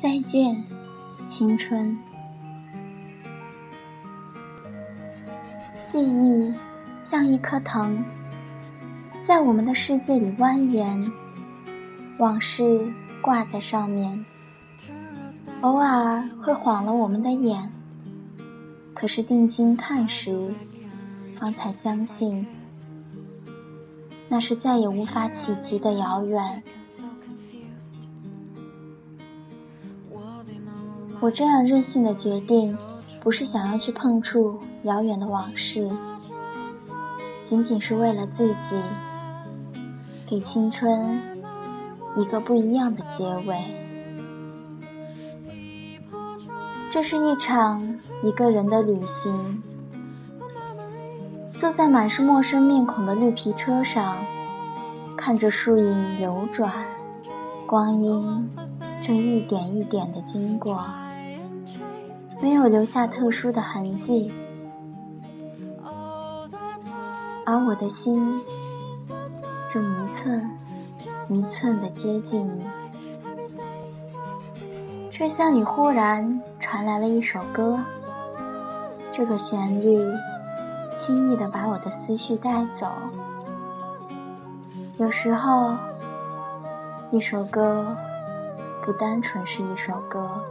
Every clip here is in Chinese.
再见，青春。记忆像一颗藤，在我们的世界里蜿蜒，往事挂在上面，偶尔会晃了我们的眼。可是定睛看时，方才相信，那是再也无法企及的遥远。我这样任性的决定，不是想要去碰触遥远的往事，仅仅是为了自己，给青春一个不一样的结尾。这是一场一个人的旅行，坐在满是陌生面孔的绿皮车上，看着树影流转，光阴正一点一点的经过。没有留下特殊的痕迹，而我的心正一寸一寸的接近你。车厢里忽然传来了一首歌，这个旋律轻易的把我的思绪带走。有时候，一首歌不单纯是一首歌。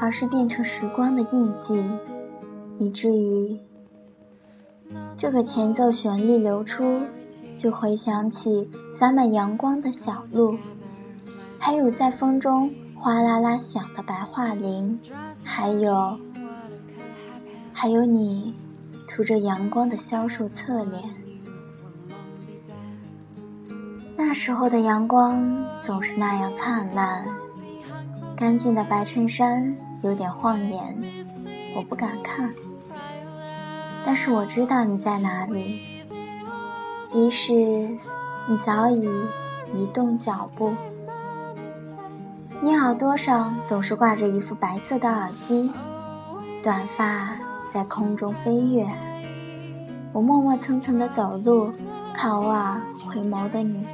而是变成时光的印记，以至于这个前奏旋律流出，就回想起洒满阳光的小路，还有在风中哗啦啦响的白桦林，还有还有你涂着阳光的消瘦侧脸。那时候的阳光总是那样灿烂，干净的白衬衫。有点晃眼，我不敢看。但是我知道你在哪里，即使你早已移动脚步。你耳朵上总是挂着一副白色的耳机，短发在空中飞跃。我磨磨蹭蹭的走路，看偶尔回眸的你。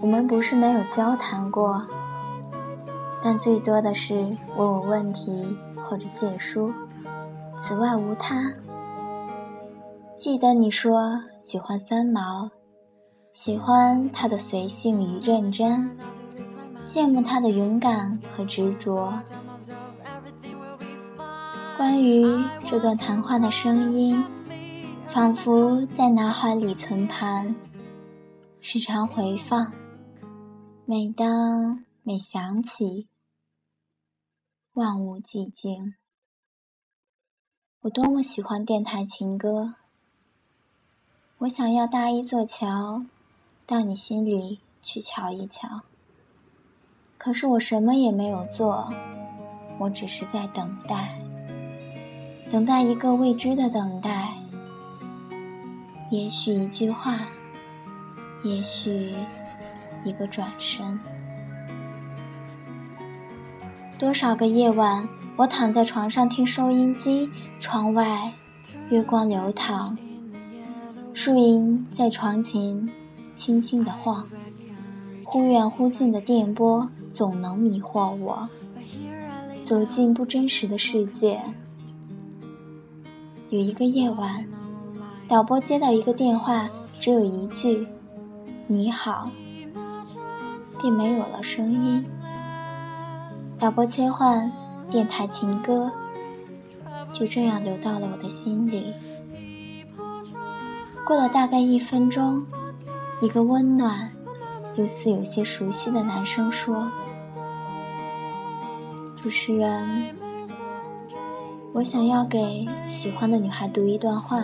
我们不是没有交谈过。但最多的是问我问题或者借书，此外无他。记得你说喜欢三毛，喜欢他的随性与认真，羡慕他的勇敢和执着。关于这段谈话的声音，仿佛在脑海里存盘，时常回放。每当每想起。万物寂静。我多么喜欢电台情歌。我想要搭一座桥，到你心里去瞧一瞧。可是我什么也没有做，我只是在等待，等待一个未知的等待。也许一句话，也许一个转身。多少个夜晚，我躺在床上听收音机，窗外月光流淌，树影在床前轻轻地晃，忽远忽近的电波总能迷惑我，走进不真实的世界。有一个夜晚，导播接到一个电话，只有一句“你好”，便没有了声音。导播切换电台情歌，就这样流到了我的心里。过了大概一分钟，一个温暖又似有些熟悉的男生说：“主持人，我想要给喜欢的女孩读一段话。”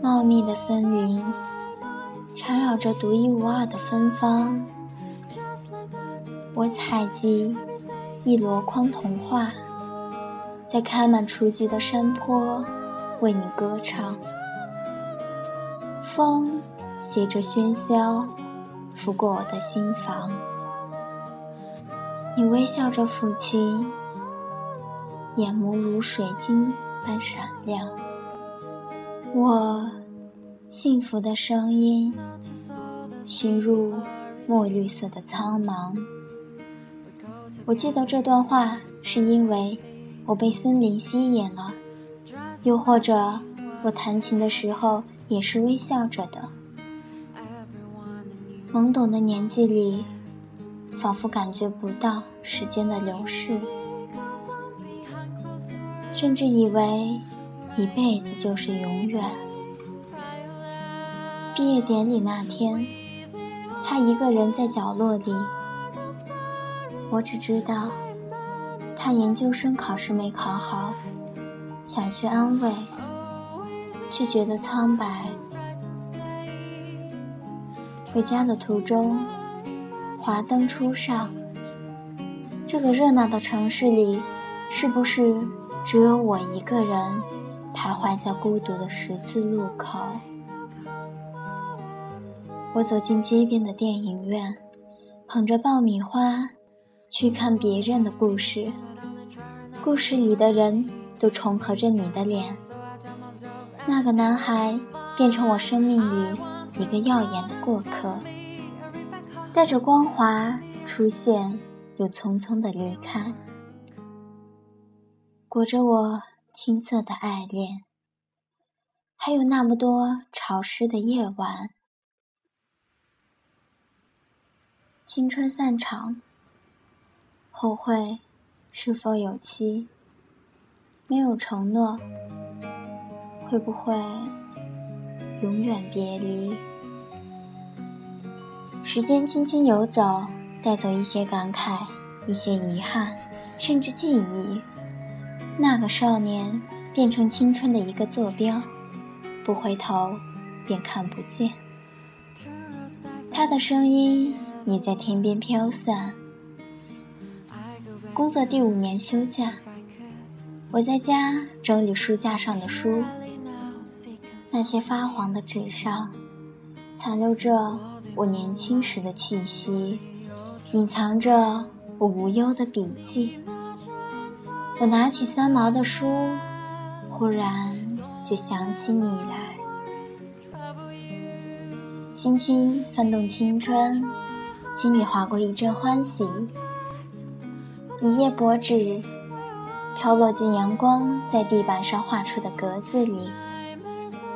茂密的森林。缠绕着独一无二的芬芳，我采集一箩筐童话，在开满雏菊的山坡为你歌唱。风携着喧嚣拂过我的心房，你微笑着抚琴，眼眸如水晶般闪亮。我。幸福的声音，寻入墨绿色的苍茫。我记得这段话，是因为我被森林吸引了，又或者我弹琴的时候也是微笑着的。懵懂的年纪里，仿佛感觉不到时间的流逝，甚至以为一辈子就是永远。毕业典礼那天，他一个人在角落里，我只知道他研究生考试没考好，想去安慰，却觉得苍白。回家的途中，华灯初上。这个热闹的城市里，是不是只有我一个人徘徊在孤独的十字路口？我走进街边的电影院，捧着爆米花去看别人的故事。故事里的人都重合着你的脸。那个男孩变成我生命里。一个耀眼的过客，带着光华出现，又匆匆的离开，裹着我青涩的爱恋。还有那么多潮湿的夜晚，青春散场，后会是否有期？没有承诺，会不会？永远别离，时间轻轻游走，带走一些感慨，一些遗憾，甚至记忆。那个少年变成青春的一个坐标，不回头便看不见。他的声音也在天边飘散。工作第五年休假，我在家整理书架上的书。那些发黄的纸上，残留着我年轻时的气息，隐藏着我无忧的笔记。我拿起三毛的书，忽然就想起你来，轻轻翻动青春，心里划过一阵欢喜。一页薄纸，飘落进阳光在地板上画出的格子里。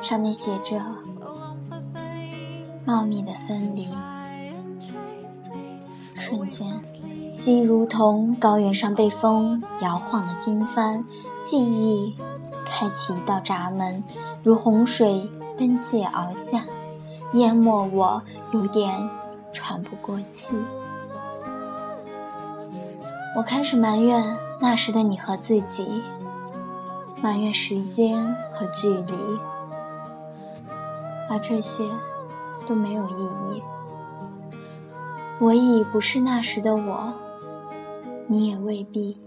上面写着“茂密的森林”，瞬间，心如同高原上被风摇晃的经幡，记忆开启一道闸门，如洪水奔泻而下，淹没我，有点喘不过气。我开始埋怨那时的你和自己，埋怨时间和距离。而这些都没有意义。我已不是那时的我，你也未必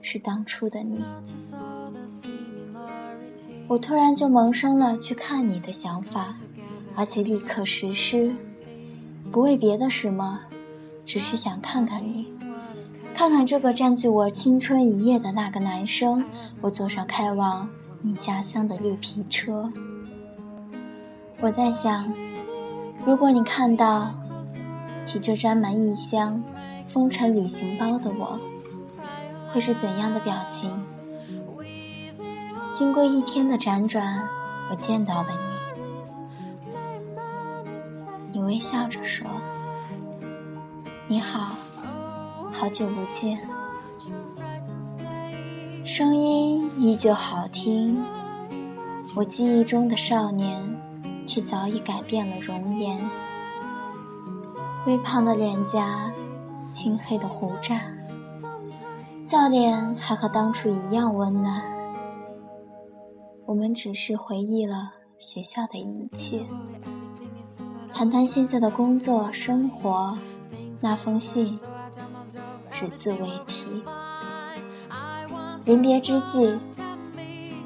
是当初的你。我突然就萌生了去看你的想法，而且立刻实施，不为别的什么，只是想看看你，看看这个占据我青春一夜的那个男生。我坐上开往你家乡的绿皮车。我在想，如果你看到提着沾满异香、风尘旅行包的我，会是怎样的表情？经过一天的辗转，我见到了你，你微笑着说：“你好，好久不见。”声音依旧好听，我记忆中的少年。却早已改变了容颜，微胖的脸颊，青黑的胡渣，笑脸还和当初一样温暖。我们只是回忆了学校的一切，谈谈现在的工作生活。那封信，只字未提。临别之际，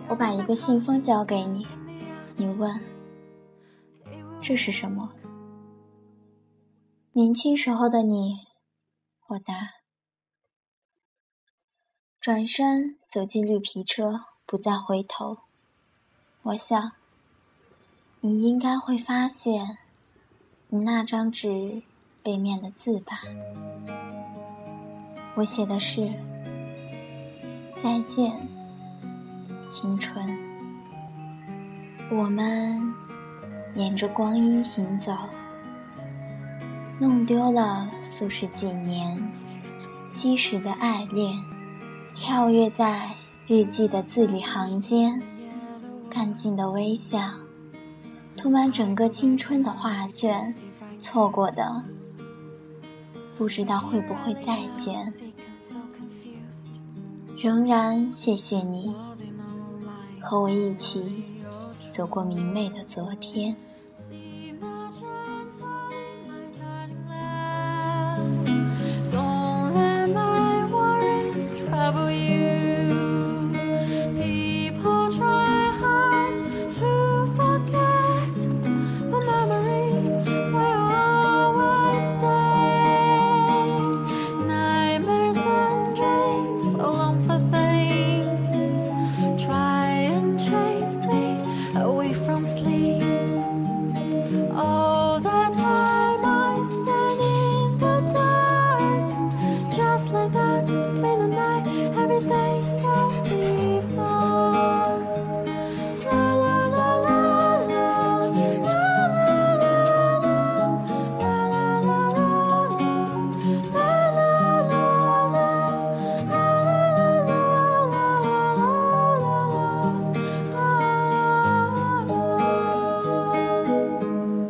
我把一个信封交给你，你问。这是什么？年轻时候的你，我答。转身走进绿皮车，不再回头。我想，你应该会发现，你那张纸背面的字吧。我写的是：再见，青春。我们沿着光阴行走，弄丢了素十几年昔时的爱恋，跳跃在日记的字里行间，干净的微笑。涂满整个青春的画卷，错过的不知道会不会再见。仍然谢谢你，和我一起走过明媚的昨天。